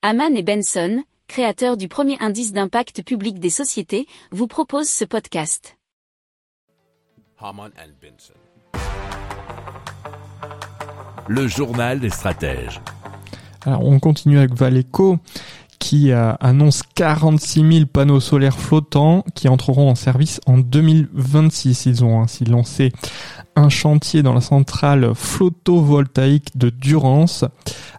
Haman et Benson, créateurs du premier indice d'impact public des sociétés, vous proposent ce podcast. Haman and Benson. Le journal des stratèges. Alors on continue avec Valeco qui euh, annonce 46 000 panneaux solaires flottants qui entreront en service en 2026. Ils ont ainsi lancé un chantier dans la centrale photovoltaïque de Durance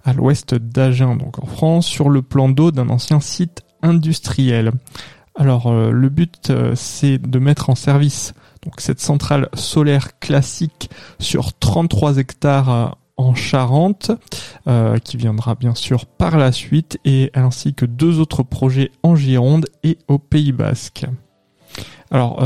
à l'ouest d'Agen, donc en France, sur le plan d'eau d'un ancien site industriel. Alors euh, le but euh, c'est de mettre en service donc cette centrale solaire classique sur 33 hectares en Charente, euh, qui viendra bien sûr par la suite, et ainsi que deux autres projets en Gironde et au Pays Basque. Alors,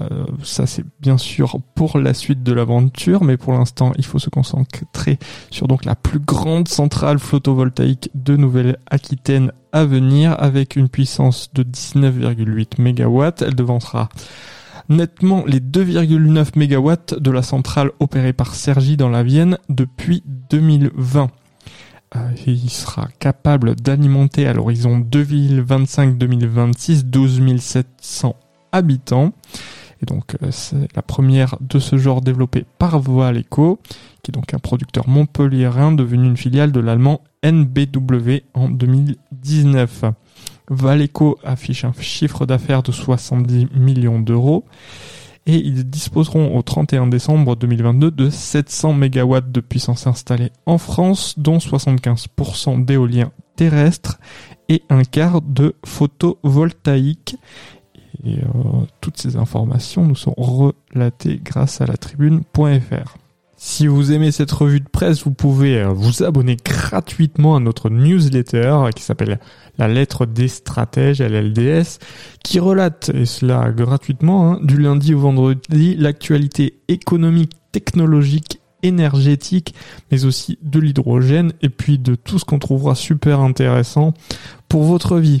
euh, ça c'est bien sûr pour la suite de l'aventure, mais pour l'instant il faut se concentrer sur donc la plus grande centrale photovoltaïque de Nouvelle-Aquitaine à venir, avec une puissance de 19,8 MW. Elle devancera nettement les 2,9 MW de la centrale opérée par Sergi dans la Vienne depuis 2020. Euh, il sera capable d'alimenter à l'horizon 2025-2026 12 700 habitants. Et donc euh, c'est la première de ce genre développée par Voaleco, qui est donc un producteur montpelliérain devenu une filiale de l'allemand NBW en 2019. Valeco affiche un chiffre d'affaires de 70 millions d'euros et ils disposeront au 31 décembre 2022 de 700 MW de puissance installée en France, dont 75% d'éolien terrestre et un quart de photovoltaïque. Et euh, toutes ces informations nous sont relatées grâce à la tribune.fr. Si vous aimez cette revue de presse, vous pouvez euh, vous abonner gratuitement à notre newsletter qui s'appelle La lettre des stratèges, LLDS, qui relate, et cela gratuitement, hein, du lundi au vendredi, l'actualité économique, technologique, énergétique, mais aussi de l'hydrogène, et puis de tout ce qu'on trouvera super intéressant pour votre vie.